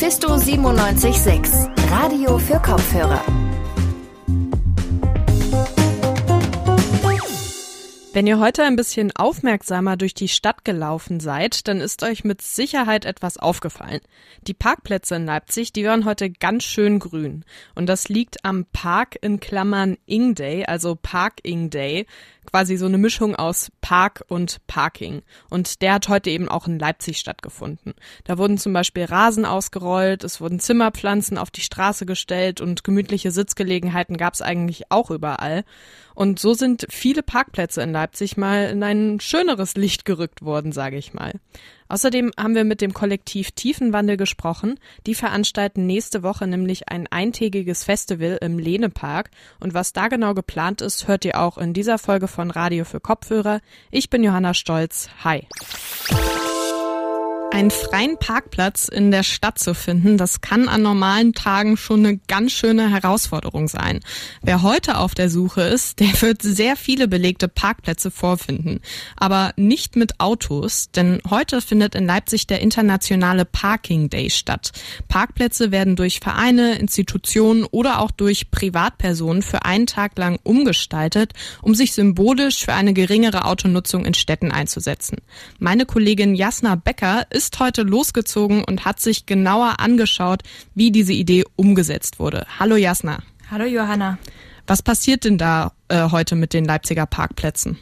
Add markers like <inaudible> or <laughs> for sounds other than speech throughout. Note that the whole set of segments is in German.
Mephisto 976, Radio für Kopfhörer. Wenn ihr heute ein bisschen aufmerksamer durch die Stadt gelaufen seid, dann ist euch mit Sicherheit etwas aufgefallen. Die Parkplätze in Leipzig, die waren heute ganz schön grün. Und das liegt am Park in Klammern Ing Day, also Park Ing Day quasi so eine Mischung aus Park und Parking. Und der hat heute eben auch in Leipzig stattgefunden. Da wurden zum Beispiel Rasen ausgerollt, es wurden Zimmerpflanzen auf die Straße gestellt und gemütliche Sitzgelegenheiten gab es eigentlich auch überall. Und so sind viele Parkplätze in Leipzig mal in ein schöneres Licht gerückt worden, sage ich mal. Außerdem haben wir mit dem Kollektiv Tiefenwandel gesprochen. Die veranstalten nächste Woche nämlich ein eintägiges Festival im Lehnepark. Und was da genau geplant ist, hört ihr auch in dieser Folge von Radio für Kopfhörer. Ich bin Johanna Stolz. Hi. Einen freien Parkplatz in der Stadt zu finden, das kann an normalen Tagen schon eine ganz schöne Herausforderung sein. Wer heute auf der Suche ist, der wird sehr viele belegte Parkplätze vorfinden. Aber nicht mit Autos, denn heute findet in Leipzig der internationale Parking Day statt. Parkplätze werden durch Vereine, Institutionen oder auch durch Privatpersonen für einen Tag lang umgestaltet, um sich symbolisch für eine geringere Autonutzung in Städten einzusetzen. Meine Kollegin Jasna Becker ist heute losgezogen und hat sich genauer angeschaut, wie diese Idee umgesetzt wurde. Hallo Jasna. Hallo Johanna. Was passiert denn da äh, heute mit den Leipziger Parkplätzen?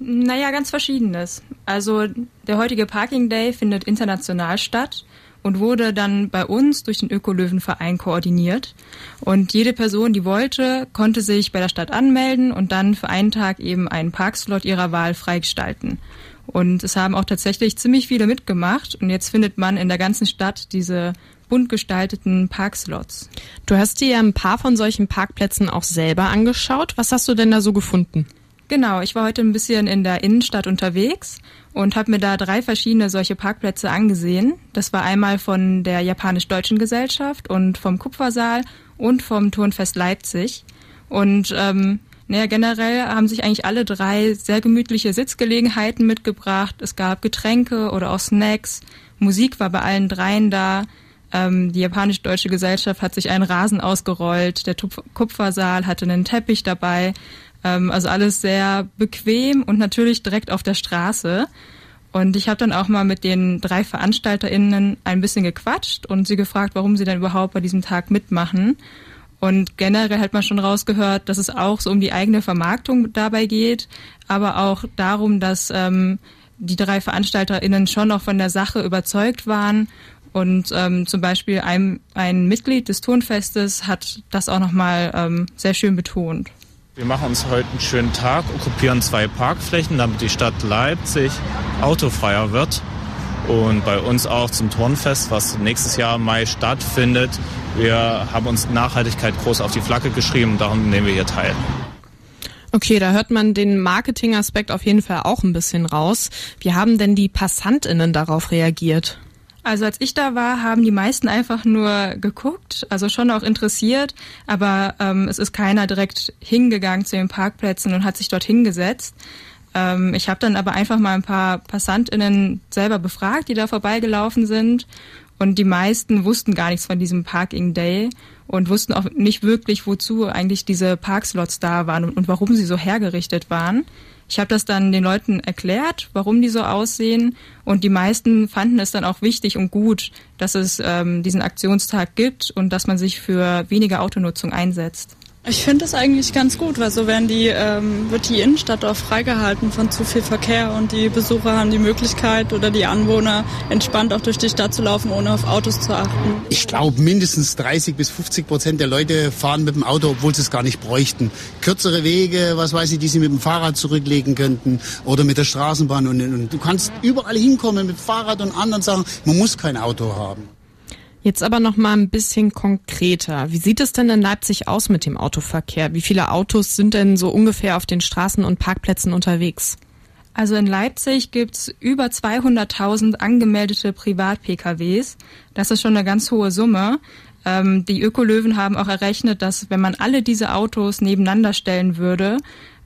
Naja, ganz verschiedenes. Also der heutige Parking Day findet international statt und wurde dann bei uns durch den Ökolöwenverein koordiniert. Und jede Person, die wollte, konnte sich bei der Stadt anmelden und dann für einen Tag eben einen Parkslot ihrer Wahl freigestalten. Und es haben auch tatsächlich ziemlich viele mitgemacht. Und jetzt findet man in der ganzen Stadt diese bunt gestalteten Parkslots. Du hast dir ja ein paar von solchen Parkplätzen auch selber angeschaut. Was hast du denn da so gefunden? Genau, ich war heute ein bisschen in der Innenstadt unterwegs und habe mir da drei verschiedene solche Parkplätze angesehen. Das war einmal von der Japanisch-Deutschen Gesellschaft und vom Kupfersaal und vom Turnfest Leipzig. Und ähm, naja, generell haben sich eigentlich alle drei sehr gemütliche Sitzgelegenheiten mitgebracht. Es gab Getränke oder auch Snacks. Musik war bei allen dreien da. Ähm, die japanisch-deutsche Gesellschaft hat sich einen Rasen ausgerollt. Der Kupfersaal hatte einen Teppich dabei. Ähm, also alles sehr bequem und natürlich direkt auf der Straße. Und ich habe dann auch mal mit den drei VeranstalterInnen ein bisschen gequatscht und sie gefragt, warum sie denn überhaupt bei diesem Tag mitmachen. Und generell hat man schon rausgehört, dass es auch so um die eigene Vermarktung dabei geht, aber auch darum, dass ähm, die drei VeranstalterInnen schon noch von der Sache überzeugt waren. Und ähm, zum Beispiel ein, ein Mitglied des Turnfestes hat das auch nochmal ähm, sehr schön betont. Wir machen uns heute einen schönen Tag, okkupieren zwei Parkflächen, damit die Stadt Leipzig autofreier wird. Und bei uns auch zum Turnfest, was nächstes Jahr im Mai stattfindet, wir haben uns Nachhaltigkeit groß auf die Flagge geschrieben und darum nehmen wir hier teil. Okay, da hört man den Marketingaspekt auf jeden Fall auch ein bisschen raus. Wie haben denn die PassantInnen darauf reagiert? Also als ich da war, haben die meisten einfach nur geguckt, also schon auch interessiert, aber ähm, es ist keiner direkt hingegangen zu den Parkplätzen und hat sich dort hingesetzt. Ähm, ich habe dann aber einfach mal ein paar PassantInnen selber befragt, die da vorbeigelaufen sind und die meisten wussten gar nichts von diesem Parking Day und wussten auch nicht wirklich, wozu eigentlich diese Parkslots da waren und, warum sie so hergerichtet waren. Ich habe das dann den Leuten erklärt, warum die so aussehen und die meisten fanden es dann auch wichtig und gut, dass es ähm, diesen Aktionstag gibt und dass man sich für weniger Autonutzung einsetzt. Ich finde es eigentlich ganz gut, weil so werden die, ähm, wird die Innenstadt auch freigehalten von zu viel Verkehr und die Besucher haben die Möglichkeit oder die Anwohner entspannt auch durch die Stadt zu laufen, ohne auf Autos zu achten. Ich glaube, mindestens 30 bis 50 Prozent der Leute fahren mit dem Auto, obwohl sie es gar nicht bräuchten. Kürzere Wege, was weiß ich, die sie mit dem Fahrrad zurücklegen könnten oder mit der Straßenbahn. Und, und du kannst überall hinkommen mit Fahrrad und anderen Sachen. Man muss kein Auto haben. Jetzt aber noch mal ein bisschen konkreter. Wie sieht es denn in Leipzig aus mit dem Autoverkehr? Wie viele Autos sind denn so ungefähr auf den Straßen und Parkplätzen unterwegs? Also in Leipzig gibt's über 200.000 angemeldete Privat-PKWs. Das ist schon eine ganz hohe Summe. Ähm, die Ökolöwen haben auch errechnet, dass wenn man alle diese Autos nebeneinander stellen würde,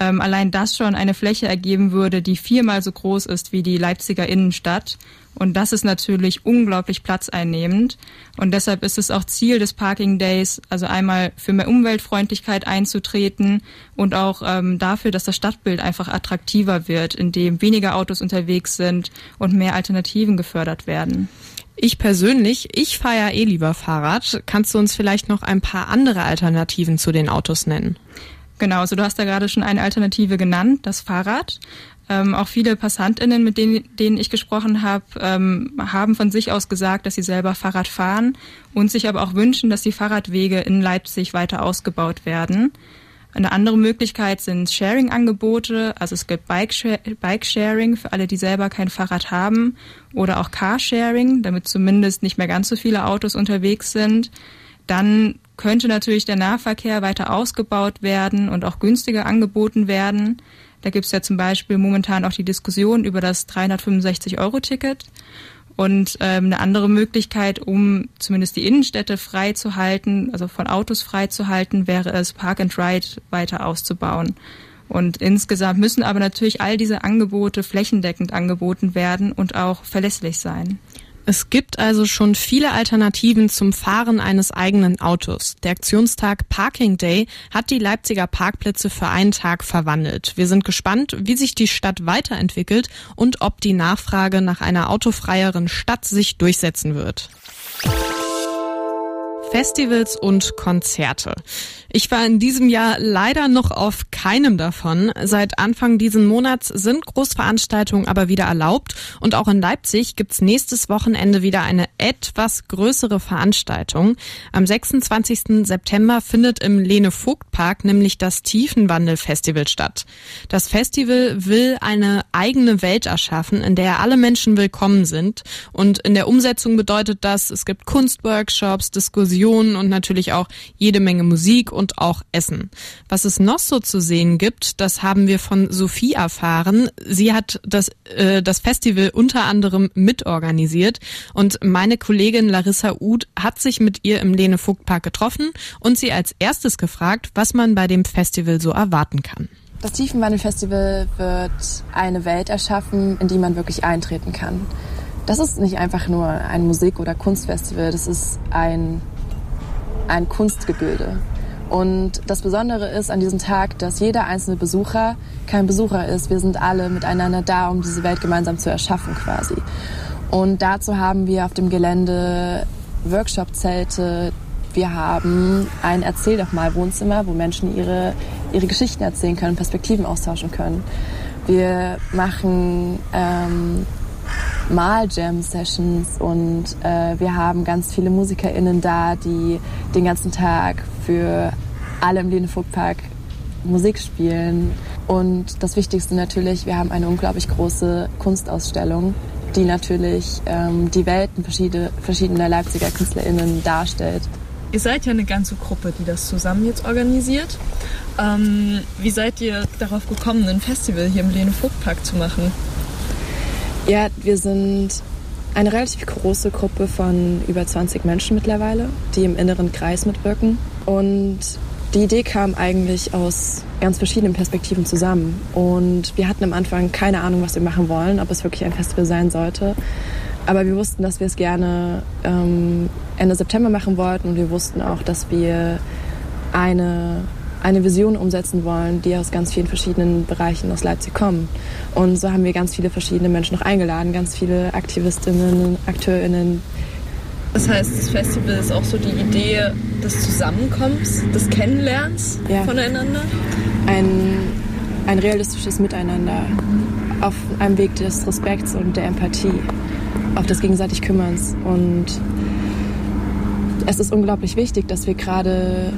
Ähm, allein das schon eine Fläche ergeben würde, die viermal so groß ist wie die Leipziger Innenstadt. Und das ist natürlich unglaublich platzeinnehmend. Und deshalb ist es auch Ziel des Parking Days, also einmal für mehr Umweltfreundlichkeit einzutreten und auch ähm, dafür, dass das Stadtbild einfach attraktiver wird, indem weniger Autos unterwegs sind und mehr Alternativen gefördert werden. Ich persönlich, ich fahre ja eh lieber Fahrrad. Kannst du uns vielleicht noch ein paar andere Alternativen zu den Autos nennen? Genau, also du hast da gerade schon eine Alternative genannt, das Fahrrad. Ähm, auch viele PassantInnen, mit denen, denen ich gesprochen habe, ähm, haben von sich aus gesagt, dass sie selber Fahrrad fahren und sich aber auch wünschen, dass die Fahrradwege in Leipzig weiter ausgebaut werden. Eine andere Möglichkeit sind Sharing-Angebote. Also es gibt Bike-Sharing für alle, die selber kein Fahrrad haben oder auch Carsharing, damit zumindest nicht mehr ganz so viele Autos unterwegs sind. Dann könnte natürlich der Nahverkehr weiter ausgebaut werden und auch günstiger angeboten werden. Da gibt es ja zum Beispiel momentan auch die Diskussion über das 365-Euro-Ticket. Und ähm, eine andere Möglichkeit, um zumindest die Innenstädte frei zu halten, also von Autos frei zu halten, wäre es, Park and Ride weiter auszubauen. Und insgesamt müssen aber natürlich all diese Angebote flächendeckend angeboten werden und auch verlässlich sein. Es gibt also schon viele Alternativen zum Fahren eines eigenen Autos. Der Aktionstag Parking Day hat die Leipziger Parkplätze für einen Tag verwandelt. Wir sind gespannt, wie sich die Stadt weiterentwickelt und ob die Nachfrage nach einer autofreieren Stadt sich durchsetzen wird. Festivals und Konzerte. Ich war in diesem Jahr leider noch auf keinem davon. Seit Anfang diesen Monats sind Großveranstaltungen aber wieder erlaubt und auch in Leipzig gibt's nächstes Wochenende wieder eine etwas größere Veranstaltung. Am 26. September findet im Lene Vogt Park nämlich das Tiefenwandel Festival statt. Das Festival will eine eigene Welt erschaffen, in der alle Menschen willkommen sind und in der Umsetzung bedeutet das, es gibt Kunstworkshops, Diskussionen und natürlich auch jede Menge Musik und und auch Essen. Was es noch so zu sehen gibt, das haben wir von Sophie erfahren. Sie hat das, äh, das Festival unter anderem mitorganisiert und meine Kollegin Larissa Uth hat sich mit ihr im Lene Vogt Park getroffen und sie als erstes gefragt, was man bei dem Festival so erwarten kann. Das Tiefenwandel-Festival wird eine Welt erschaffen, in die man wirklich eintreten kann. Das ist nicht einfach nur ein Musik- oder Kunstfestival, das ist ein, ein Kunstgebilde. Und das Besondere ist an diesem Tag, dass jeder einzelne Besucher kein Besucher ist. Wir sind alle miteinander da, um diese Welt gemeinsam zu erschaffen quasi. Und dazu haben wir auf dem Gelände Workshop-Zelte. Wir haben ein Erzähl doch mal Wohnzimmer, wo Menschen ihre, ihre Geschichten erzählen können, Perspektiven austauschen können. Wir machen ähm, Mal-Jam-Sessions und äh, wir haben ganz viele MusikerInnen da, die den ganzen Tag für alle im Lene-Vogt-Park Musik spielen. Und das Wichtigste natürlich, wir haben eine unglaublich große Kunstausstellung, die natürlich ähm, die Welten verschiedener Leipziger KünstlerInnen darstellt. Ihr seid ja eine ganze Gruppe, die das zusammen jetzt organisiert. Ähm, wie seid ihr darauf gekommen, ein Festival hier im Lene-Vogt-Park zu machen? Ja, wir sind eine relativ große Gruppe von über 20 Menschen mittlerweile, die im inneren Kreis mitwirken. Und die Idee kam eigentlich aus ganz verschiedenen Perspektiven zusammen. Und wir hatten am Anfang keine Ahnung, was wir machen wollen, ob es wirklich ein Festival sein sollte. Aber wir wussten, dass wir es gerne ähm, Ende September machen wollten und wir wussten auch, dass wir eine eine Vision umsetzen wollen, die aus ganz vielen verschiedenen Bereichen aus Leipzig kommen. Und so haben wir ganz viele verschiedene Menschen noch eingeladen, ganz viele Aktivistinnen, Akteurinnen. Das heißt, das Festival ist auch so die Idee des Zusammenkommens, des Kennenlernens ja. voneinander? Ein, ein realistisches Miteinander auf einem Weg des Respekts und der Empathie, auf des gegenseitig Kümmerns. Und es ist unglaublich wichtig, dass wir gerade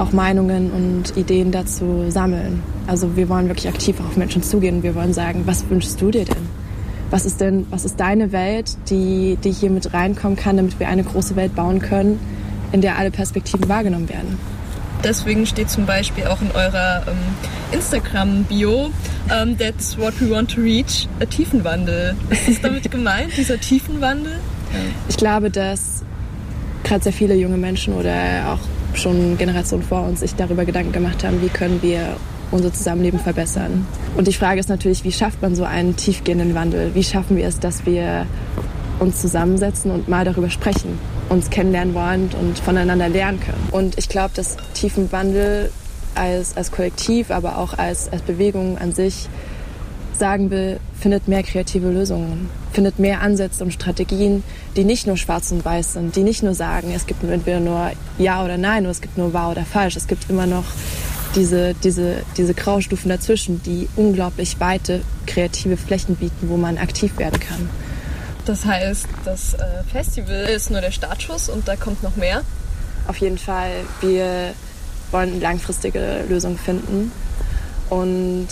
auch Meinungen und Ideen dazu sammeln. Also wir wollen wirklich aktiv auf Menschen zugehen. Wir wollen sagen, was wünschst du dir denn? Was ist denn, was ist deine Welt, die, die hier mit reinkommen kann, damit wir eine große Welt bauen können, in der alle Perspektiven wahrgenommen werden? Deswegen steht zum Beispiel auch in eurer ähm, Instagram-Bio, ähm, that's what we want to reach, a Tiefenwandel. Ist das damit <laughs> gemeint, dieser Tiefenwandel? Ich glaube, dass gerade sehr viele junge Menschen oder auch schon Generationen vor uns sich darüber Gedanken gemacht haben, wie können wir unser Zusammenleben verbessern. Und die Frage ist natürlich, wie schafft man so einen tiefgehenden Wandel? Wie schaffen wir es, dass wir uns zusammensetzen und mal darüber sprechen, uns kennenlernen wollen und voneinander lernen können. Und ich glaube, dass tiefen Wandel als, als Kollektiv, aber auch als, als Bewegung an sich sagen will, findet mehr kreative Lösungen, findet mehr Ansätze und Strategien, die nicht nur schwarz und weiß sind, die nicht nur sagen, es gibt entweder nur Ja oder Nein oder es gibt nur wahr oder falsch. Es gibt immer noch diese, diese, diese Graustufen dazwischen, die unglaublich weite kreative Flächen bieten, wo man aktiv werden kann. Das heißt, das äh, Festival ist nur der Startschuss und da kommt noch mehr? Auf jeden Fall. Wir wollen langfristige Lösungen finden und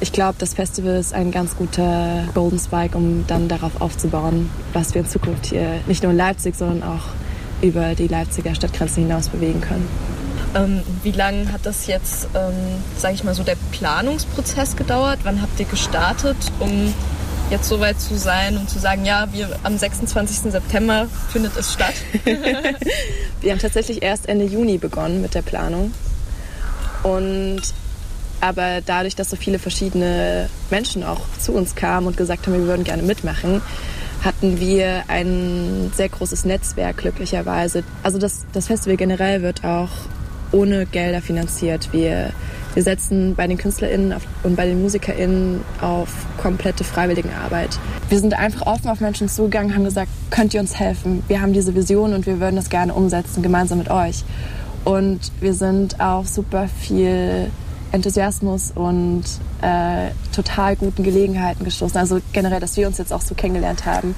ich glaube, das Festival ist ein ganz guter Golden Spike, um dann darauf aufzubauen, was wir in Zukunft hier nicht nur in Leipzig, sondern auch über die Leipziger Stadtgrenzen hinaus bewegen können. Ähm, wie lange hat das jetzt, ähm, sage ich mal, so der Planungsprozess gedauert? Wann habt ihr gestartet, um jetzt so weit zu sein und zu sagen, ja, wir am 26. September findet es statt? <laughs> wir haben tatsächlich erst Ende Juni begonnen mit der Planung. Und aber dadurch, dass so viele verschiedene Menschen auch zu uns kamen und gesagt haben, wir würden gerne mitmachen, hatten wir ein sehr großes Netzwerk glücklicherweise. Also das, das Festival generell wird auch ohne Gelder finanziert. Wir, wir setzen bei den KünstlerInnen und bei den MusikerInnen auf komplette Freiwilligenarbeit. Wir sind einfach offen auf Menschen zugegangen, haben gesagt, könnt ihr uns helfen? Wir haben diese Vision und wir würden das gerne umsetzen, gemeinsam mit euch. Und wir sind auf super viel Enthusiasmus und äh, total guten Gelegenheiten gestoßen. Also generell, dass wir uns jetzt auch so kennengelernt haben.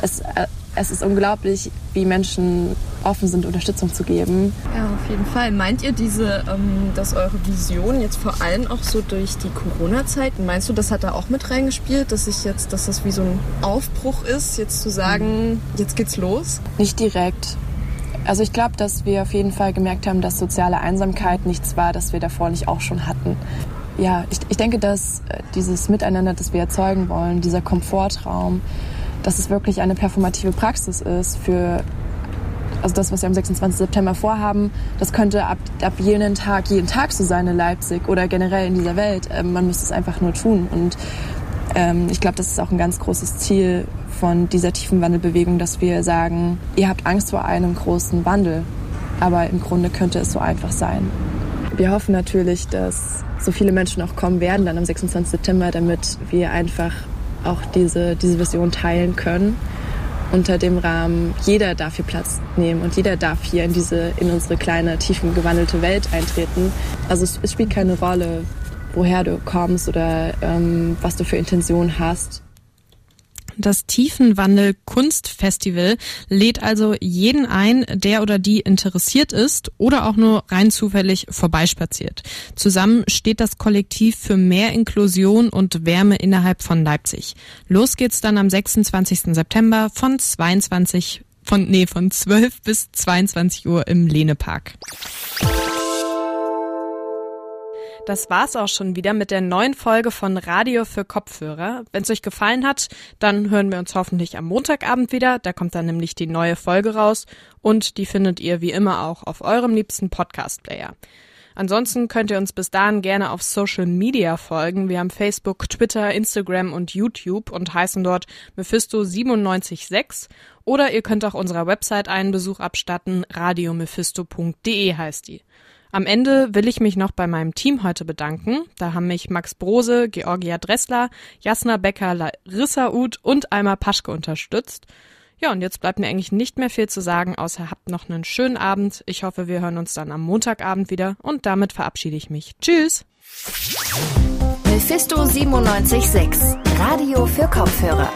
Es, äh, es ist unglaublich, wie Menschen offen sind, Unterstützung zu geben. Ja, auf jeden Fall. Meint ihr diese, ähm, dass eure Vision jetzt vor allem auch so durch die Corona-Zeit, meinst du, das hat da auch mit reingespielt, dass ich jetzt, dass das wie so ein Aufbruch ist, jetzt zu sagen, jetzt geht's los? Nicht direkt. Also ich glaube, dass wir auf jeden Fall gemerkt haben, dass soziale Einsamkeit nichts war, das wir davor nicht auch schon hatten. Ja, ich, ich denke, dass äh, dieses Miteinander, das wir erzeugen wollen, dieser Komfortraum, dass es wirklich eine performative Praxis ist für also das, was wir am 26. September vorhaben, das könnte ab, ab jenen Tag, jeden Tag so sein in Leipzig oder generell in dieser Welt. Ähm, man müsste es einfach nur tun. Und ähm, ich glaube, das ist auch ein ganz großes Ziel von dieser tiefen Wandelbewegung, dass wir sagen, ihr habt Angst vor einem großen Wandel, aber im Grunde könnte es so einfach sein. Wir hoffen natürlich, dass so viele Menschen auch kommen werden dann am 26. September, damit wir einfach auch diese, diese Vision teilen können. Unter dem Rahmen, jeder darf hier Platz nehmen und jeder darf hier in diese, in unsere kleine, tiefen gewandelte Welt eintreten. Also es, spielt keine Rolle, woher du kommst oder ähm, was du für Intentionen hast. Das Tiefenwandel Kunstfestival lädt also jeden ein, der oder die interessiert ist oder auch nur rein zufällig vorbeispaziert. Zusammen steht das Kollektiv für mehr Inklusion und Wärme innerhalb von Leipzig. Los geht's dann am 26. September von 22 von nee von 12 bis 22 Uhr im Lehnepark. Das war's auch schon wieder mit der neuen Folge von Radio für Kopfhörer. Wenn es euch gefallen hat, dann hören wir uns hoffentlich am Montagabend wieder. Da kommt dann nämlich die neue Folge raus und die findet ihr wie immer auch auf eurem liebsten Podcast-Player. Ansonsten könnt ihr uns bis dahin gerne auf Social Media folgen. Wir haben Facebook, Twitter, Instagram und YouTube und heißen dort Mephisto976. Oder ihr könnt auch unserer Website einen Besuch abstatten. radiomephisto.de heißt die. Am Ende will ich mich noch bei meinem Team heute bedanken. Da haben mich Max Brose, Georgia Dressler, Jasna Becker, Larissa Uth und Alma Paschke unterstützt. Ja, und jetzt bleibt mir eigentlich nicht mehr viel zu sagen, außer habt noch einen schönen Abend. Ich hoffe, wir hören uns dann am Montagabend wieder und damit verabschiede ich mich. Tschüss! Mephisto 976, Radio für Kopfhörer.